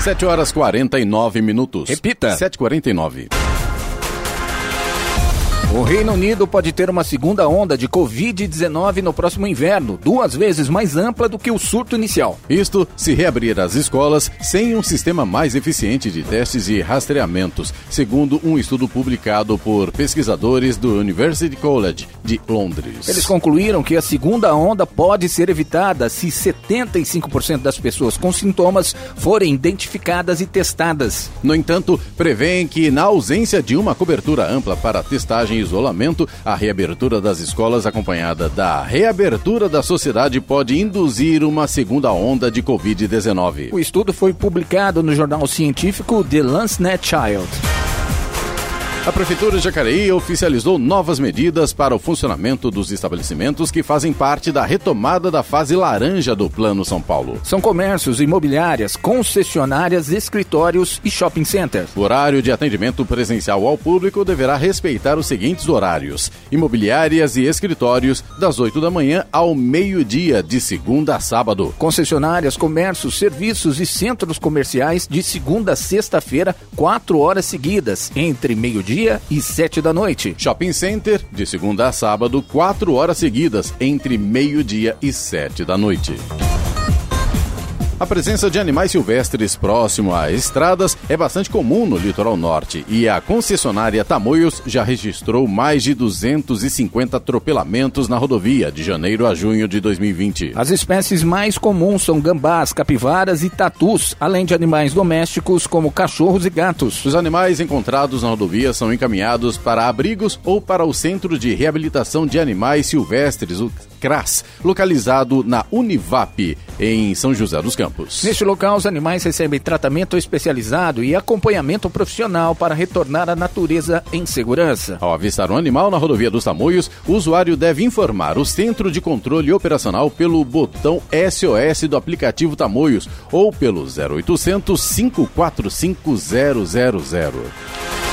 S10: 7 horas 49 minutos.
S9: Repita.
S10: 7h49.
S9: O Reino Unido pode ter uma segunda onda de Covid-19 no próximo inverno, duas vezes mais ampla do que o surto inicial.
S10: Isto se reabrir as escolas sem um sistema mais eficiente de testes e rastreamentos, segundo um estudo publicado por pesquisadores do University College de Londres.
S9: Eles concluíram que a segunda onda pode ser evitada se 75% das pessoas com sintomas forem identificadas e testadas.
S10: No entanto, prevêem que, na ausência de uma cobertura ampla para testagem isolamento, a reabertura das escolas acompanhada da reabertura da sociedade pode induzir uma segunda onda de Covid-19.
S9: O estudo foi publicado no jornal científico The Lancet Child.
S10: A Prefeitura de Jacareí oficializou novas medidas para o funcionamento dos estabelecimentos que fazem parte da retomada da fase laranja do Plano São Paulo.
S9: São comércios, imobiliárias, concessionárias, escritórios e shopping centers.
S10: O horário de atendimento presencial ao público deverá respeitar os seguintes horários: imobiliárias e escritórios, das 8 da manhã ao meio-dia, de segunda a sábado.
S9: Concessionárias, comércios, serviços e centros comerciais de segunda a sexta-feira, quatro horas seguidas, entre meio-dia e sete da noite.
S10: Shopping Center, de segunda a sábado, quatro horas seguidas, entre meio-dia e sete da noite. A presença de animais silvestres próximo a estradas é bastante comum no litoral norte e a concessionária Tamoios já registrou mais de 250 atropelamentos na rodovia de janeiro a junho de 2020.
S9: As espécies mais comuns são gambás, capivaras e tatus, além de animais domésticos como cachorros e gatos.
S10: Os animais encontrados na rodovia são encaminhados para abrigos ou para o Centro de Reabilitação de Animais Silvestres, o CRAS, localizado na Univap, em São José dos Campos.
S9: Neste local, os animais recebem tratamento especializado e acompanhamento profissional para retornar à natureza em segurança.
S10: Ao avistar um animal na rodovia dos Tamoios, o usuário deve informar o Centro de Controle Operacional pelo botão SOS do aplicativo Tamoios ou pelo 0800 545 000.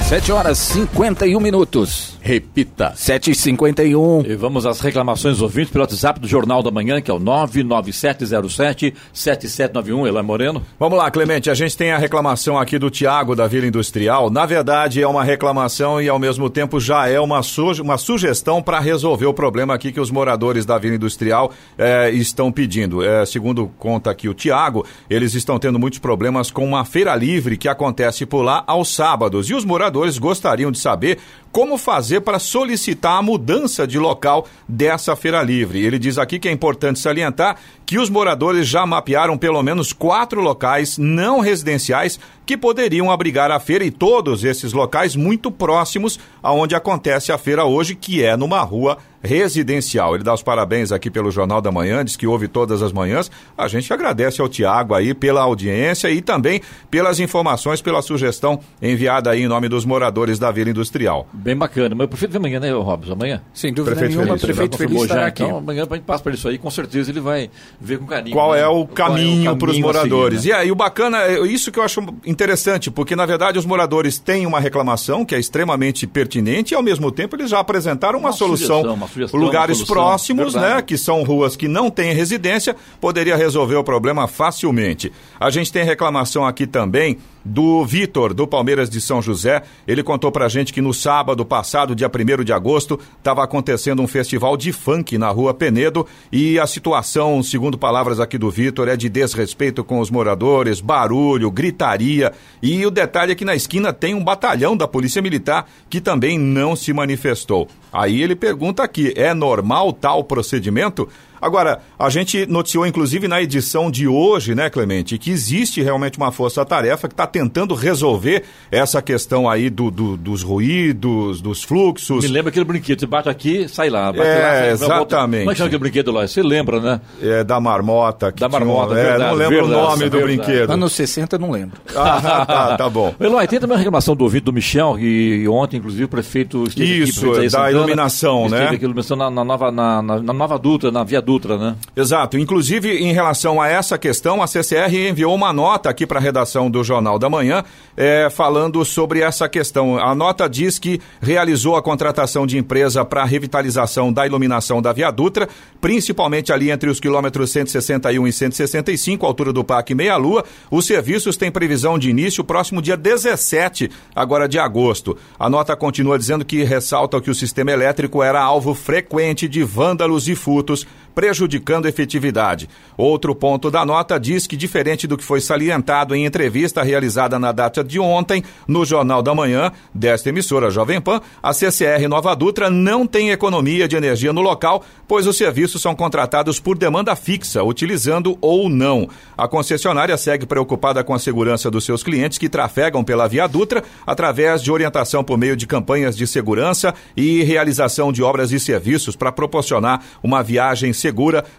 S9: 7 horas 51 minutos.
S10: Repita.
S9: 7 e 51
S8: E vamos às reclamações ouvintes pelo WhatsApp do Jornal da Manhã, que é o 99707-7791. Elan Moreno.
S7: Vamos lá, Clemente. A gente tem a reclamação aqui do Tiago da Vila Industrial. Na verdade, é uma reclamação e, ao mesmo tempo, já é uma, su uma sugestão para resolver o problema aqui que os moradores da Vila Industrial eh, estão pedindo. Eh, segundo conta aqui o Tiago, eles estão tendo muitos problemas com uma feira livre que acontece por lá aos sábados. E os moradores gostariam de saber como fazer para solicitar a mudança de local dessa feira livre. Ele diz aqui que é importante salientar que os moradores já mapearam pelo menos quatro locais não residenciais que poderiam abrigar a feira e todos esses locais muito próximos aonde acontece a feira hoje, que é numa rua residencial. Ele dá os parabéns aqui pelo Jornal da Manhã, diz que ouve todas as manhãs. A gente agradece ao Tiago aí pela audiência e também pelas informações, pela sugestão enviada aí em nome dos moradores da Vila Industrial.
S8: Bem bacana. Mas o prefeito vem amanhã, né, Robson? Amanhã?
S9: Sem dúvida
S7: Prefeito
S9: nenhuma,
S7: Feliz,
S9: prefeito
S8: Já
S9: feliz estará aqui.
S8: Então, amanhã a gente passa por isso aí, com certeza ele vai ver com carinho.
S7: Qual
S8: né?
S7: é o
S8: Qual
S7: caminho para os
S8: a seguir,
S7: moradores?
S8: né?
S7: E aí, o bacana, é isso que eu acho interessante, porque na verdade os moradores têm uma reclamação que é extremamente pertinente e ao mesmo tempo eles já apresentaram uma,
S8: Uma
S7: solução.
S8: sugestão, uma sugestão,
S7: Lugares
S8: uma solução,
S7: próximos,
S8: verdade.
S7: né, que são ruas que não têm residência, poderia resolver o problema facilmente. A gente tem reclamação aqui também do Vitor, do Palmeiras de São José. Ele contou pra gente que no sábado passado, dia 1 de agosto, estava acontecendo um festival de funk na rua Penedo e a situação, segundo palavras aqui do Vitor, é de desrespeito com os moradores, barulho, gritaria. E o detalhe é que na esquina tem um batalhão da Polícia Militar que também não se manifestou. Aí ele pergunta aqui: é normal tal procedimento? Agora, a gente noticiou, inclusive, na edição de hoje, né, Clemente, que existe realmente uma força-tarefa que está tentando resolver essa questão aí do, do- dos ruídos, dos fluxos.
S8: Me lembra aquele brinquedo, você bate aqui, sai lá. Bate
S7: É,
S8: lá, sai,
S7: exatamente.
S8: Como é que chama aquele brinquedo lá? Você lembra, né?
S7: É, da marmota. que
S8: Da
S7: tinha
S8: marmota,
S7: é,
S8: verdade,
S7: Não lembro
S8: verdade,
S7: o nome do
S8: verdade.
S7: brinquedo.
S9: Anos 60 eu não lembro.
S7: Ah, tá, tá bom.
S8: Eloy, tem também a reclamação do ouvido do Michel, e ontem, inclusive, o prefeito aqui,
S7: Isso,
S8: o prefeito
S7: da iluminação, né?
S8: aqui, iluminação na, na nova, na, na- na nova Dutra, na Via Dutra, né?
S7: Exato. Inclusive, em relação a essa questão, a CCR enviou uma nota aqui para a redação do Jornal da Manhã, eh, falando sobre essa questão. A nota diz que realizou a contratação de empresa para a revitalização da iluminação da Via Dutra, principalmente ali entre os quilômetros 161 e 165, altura do Parque Meia Lua. Os serviços têm previsão de início próximo dia 17, agora de agosto. A nota continua dizendo que ressalta que o sistema elétrico era alvo frequente de vândalos e furtos prejudicando efetividade. Outro ponto da nota diz que, diferente do que foi salientado em entrevista realizada na data de ontem, no Jornal da Manhã, desta emissora Jovem Pan, a CCR Nova Dutra não tem economia de energia no local, pois os serviços são contratados por demanda fixa, utilizando ou não. A concessionária segue preocupada com a segurança dos seus clientes que trafegam pela Via Dutra através de orientação por meio de campanhas de segurança e realização de obras e serviços para proporcionar uma viagem segura.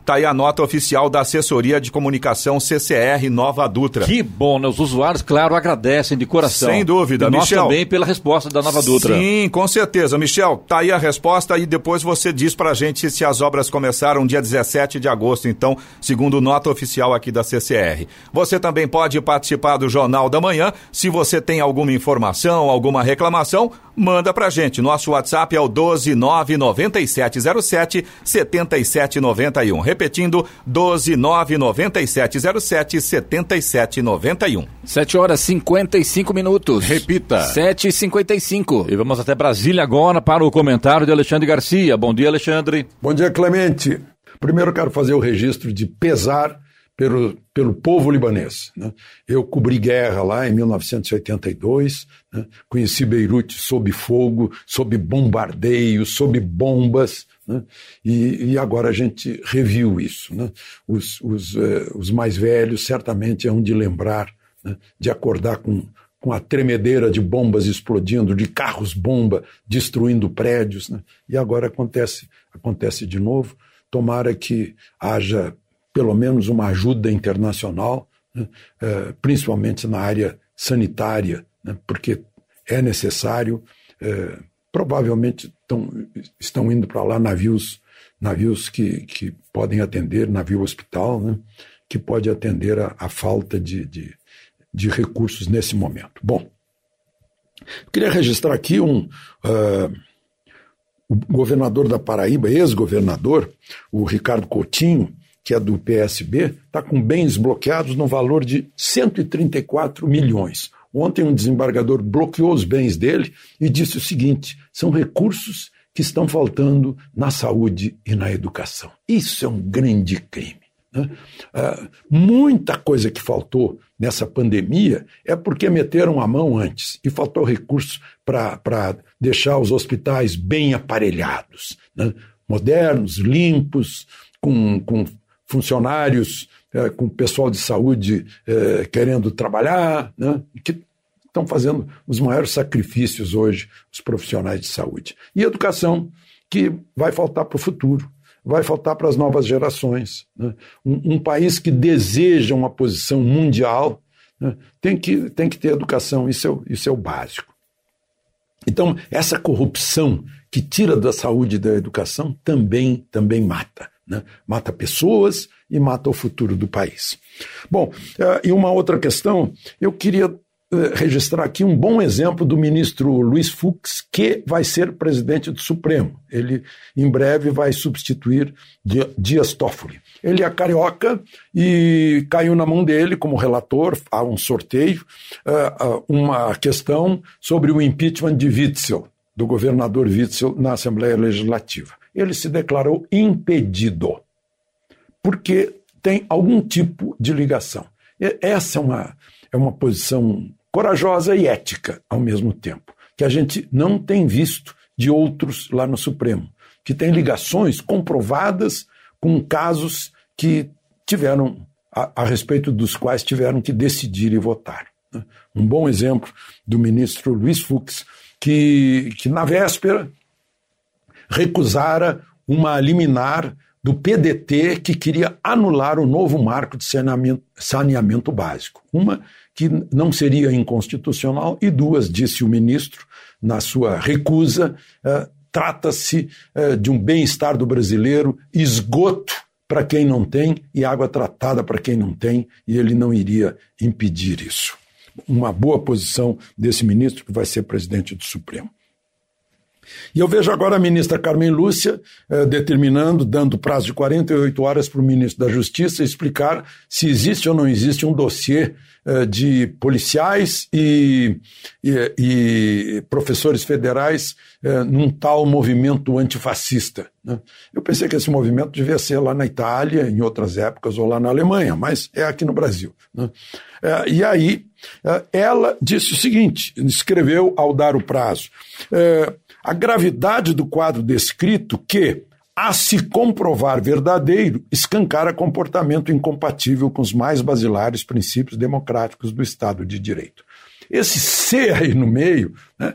S7: Tá aí a nota oficial da Assessoria de Comunicação CCR Nova Dutra.
S8: Que bom, né? Os usuários, claro, agradecem de coração.
S7: Sem dúvida,
S8: e nós
S7: Michel.
S8: também pela resposta da Nova Dutra.
S7: Sim, com certeza. Michel, tá aí a resposta e depois você diz pra gente se as obras começaram dia 17 de agosto, então, segundo nota oficial aqui da CCR. Você também pode participar do Jornal da Manhã. Se você tem alguma informação, alguma reclamação, manda pra gente. Nosso WhatsApp é o 1299707 7791. Repetindo, 1299707 7791.
S9: 7 horas 55 minutos.
S10: Repita.
S9: 7 e 55
S8: E vamos até Brasília agora para o comentário de Alexandre Garcia. Bom dia, Alexandre.
S11: Bom dia, Clemente. Primeiro quero fazer o registro de pesar pelo, pelo povo libanês. Né? Eu cobri guerra lá em 1982, né? conheci Beirute sob fogo, sob bombardeio, sob bombas, né? e, e, agora a gente reviu isso. Né? Os, os, eh, os mais velhos certamente hão de lembrar, né? de acordar com, com a tremedeira de bombas explodindo, de carros-bomba destruindo prédios, né? e agora acontece, acontece de novo. Tomara que haja pelo menos uma ajuda internacional, né, é, principalmente na área sanitária, né, porque é necessário. É, provavelmente tão, estão indo para lá navios, navios que, que podem atender, navio hospital, né, que pode atender a, a falta de, de, de, recursos nesse momento. Bom, queria registrar aqui um. Uh, o governador da Paraíba, ex-governador, o Ricardo Coutinho, que é do PSB, está com bens bloqueados no valor de 134 milhões. Ontem, um desembargador bloqueou os bens dele e disse o seguinte: são recursos que estão faltando na saúde e na educação. Isso é um grande crime. Né? Uh, muita coisa que faltou nessa pandemia é porque meteram a mão antes e faltou recursos para deixar os hospitais bem aparelhados, né? modernos, limpos, com, com funcionários, é, com pessoal de saúde é, querendo trabalhar, né, que estão fazendo os maiores sacrifícios hoje, os profissionais de saúde. E educação, que vai faltar para o futuro, vai faltar para as novas gerações. Né? Um, um, país que deseja uma posição mundial né, tem, que, tem que ter educação, isso é, o, isso é o básico. Então, essa corrupção que tira da saúde e da educação também, também mata. Né? Mata pessoas e mata o futuro do país. Bom, uh, e uma outra questão, eu queria uh, registrar aqui um bom exemplo do ministro Luiz Fux, que vai ser presidente do Supremo. Ele, em breve, vai substituir Dias Toffoli. Ele é carioca e caiu na mão dele, como relator, há um sorteio, uh, uma questão sobre o impeachment de Witzel, do governador Witzel, na Assembleia Legislativa ele se declarou impedido, porque tem algum tipo de ligação. Essa é uma, é uma posição corajosa e ética ao mesmo tempo, que a gente não tem visto de outros lá no Supremo, que tem ligações comprovadas com casos que tiveram, a, a respeito dos quais tiveram que decidir e votar. Né? Um bom exemplo do ministro Luiz Fux, que, que na véspera recusara uma liminar do PDT que queria anular o novo marco de saneamento, saneamento básico. Uma que não seria inconstitucional, e duas, disse o ministro, na sua recusa, uh, trata-se uh, de um bem-estar do brasileiro, esgoto para quem não tem e água tratada para quem não tem, e ele não iria impedir isso. Uma boa posição desse ministro que vai ser presidente do Supremo. E eu vejo agora a ministra Carmen Lúcia eh, determinando, dando prazo de 48 horas para o ministro da Justiça explicar se existe ou não existe um dossiê eh, de policiais e, e, e professores federais eh, num tal movimento antifascista. Né? Eu pensei que esse movimento devia ser lá na Itália, em outras épocas, ou lá na Alemanha, mas é aqui no Brasil. Né? Eh, e aí, eh, ela disse o seguinte: escreveu ao dar o prazo. A gravidade do quadro descrito que, a se comprovar verdadeiro, escancara comportamento incompatível com os mais basilares princípios democráticos do Estado de Direito. Esse C aí no meio, né,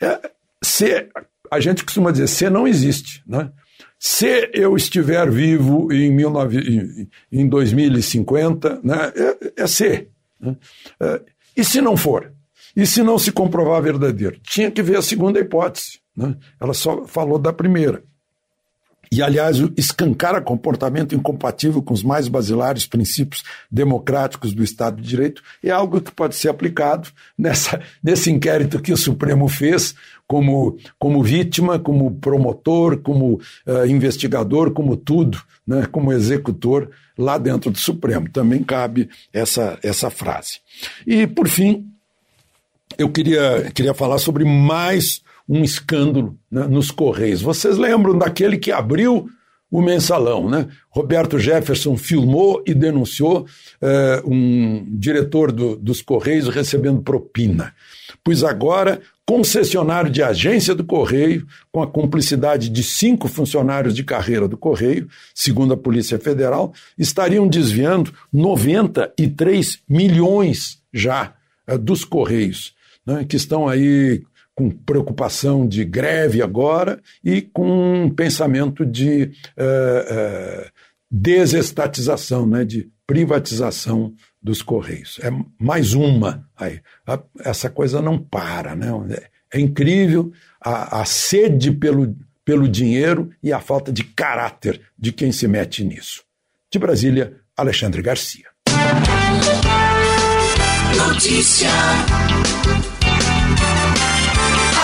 S11: é, C, a gente costuma dizer, C não existe. Né? Se eu estiver vivo em, 19, em 2050, né, é, é. Né? É, e se não for? E se não se comprovar verdadeiro? Tinha que ver a segunda hipótese. Né? Ela só falou da primeira. E, aliás, escancara comportamento incompatível com os mais basilares princípios democráticos do Estado de Direito é algo que pode ser aplicado nessa, nesse inquérito que o Supremo fez como, como vítima, como promotor, como uh, investigador, como tudo, né, como executor lá dentro do Supremo. Também cabe essa, essa frase. E, por fim, eu queria, queria falar sobre mais um escândalo né, nos Correios. Vocês lembram daquele que abriu o mensalão. Né? Roberto Jefferson filmou e denunciou uh, um diretor do, dos Correios recebendo propina. Pois agora, concessionário de agência do Correio, com a cumplicidade de cinco funcionários de carreira do Correio, segundo a Polícia Federal, estariam desviando 93 milhões já uh, dos Correios, né, que estão aí com preocupação de greve agora e com um pensamento de uh, uh, desestatização, né, de privatização dos Correios. É mais uma aí. essa coisa não para. Né? É, é incrível a, a sede pelo, pelo dinheiro e a falta de caráter de quem se mete nisso. De Brasília, Alexandre Garcia.
S17: Notícia.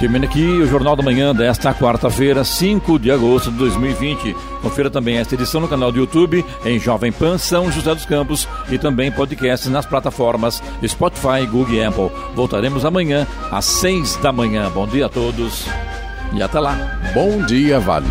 S8: Termina aqui o Jornal da Manhã desta quarta-feira, 5 de agosto de 2020. Confira também esta edição no canal do YouTube, em Jovem Pan São José dos Campos e também podcast nas plataformas Spotify, Google e Apple. Voltaremos amanhã às 6 da manhã. Bom dia a todos e até lá.
S10: Bom dia, Vale.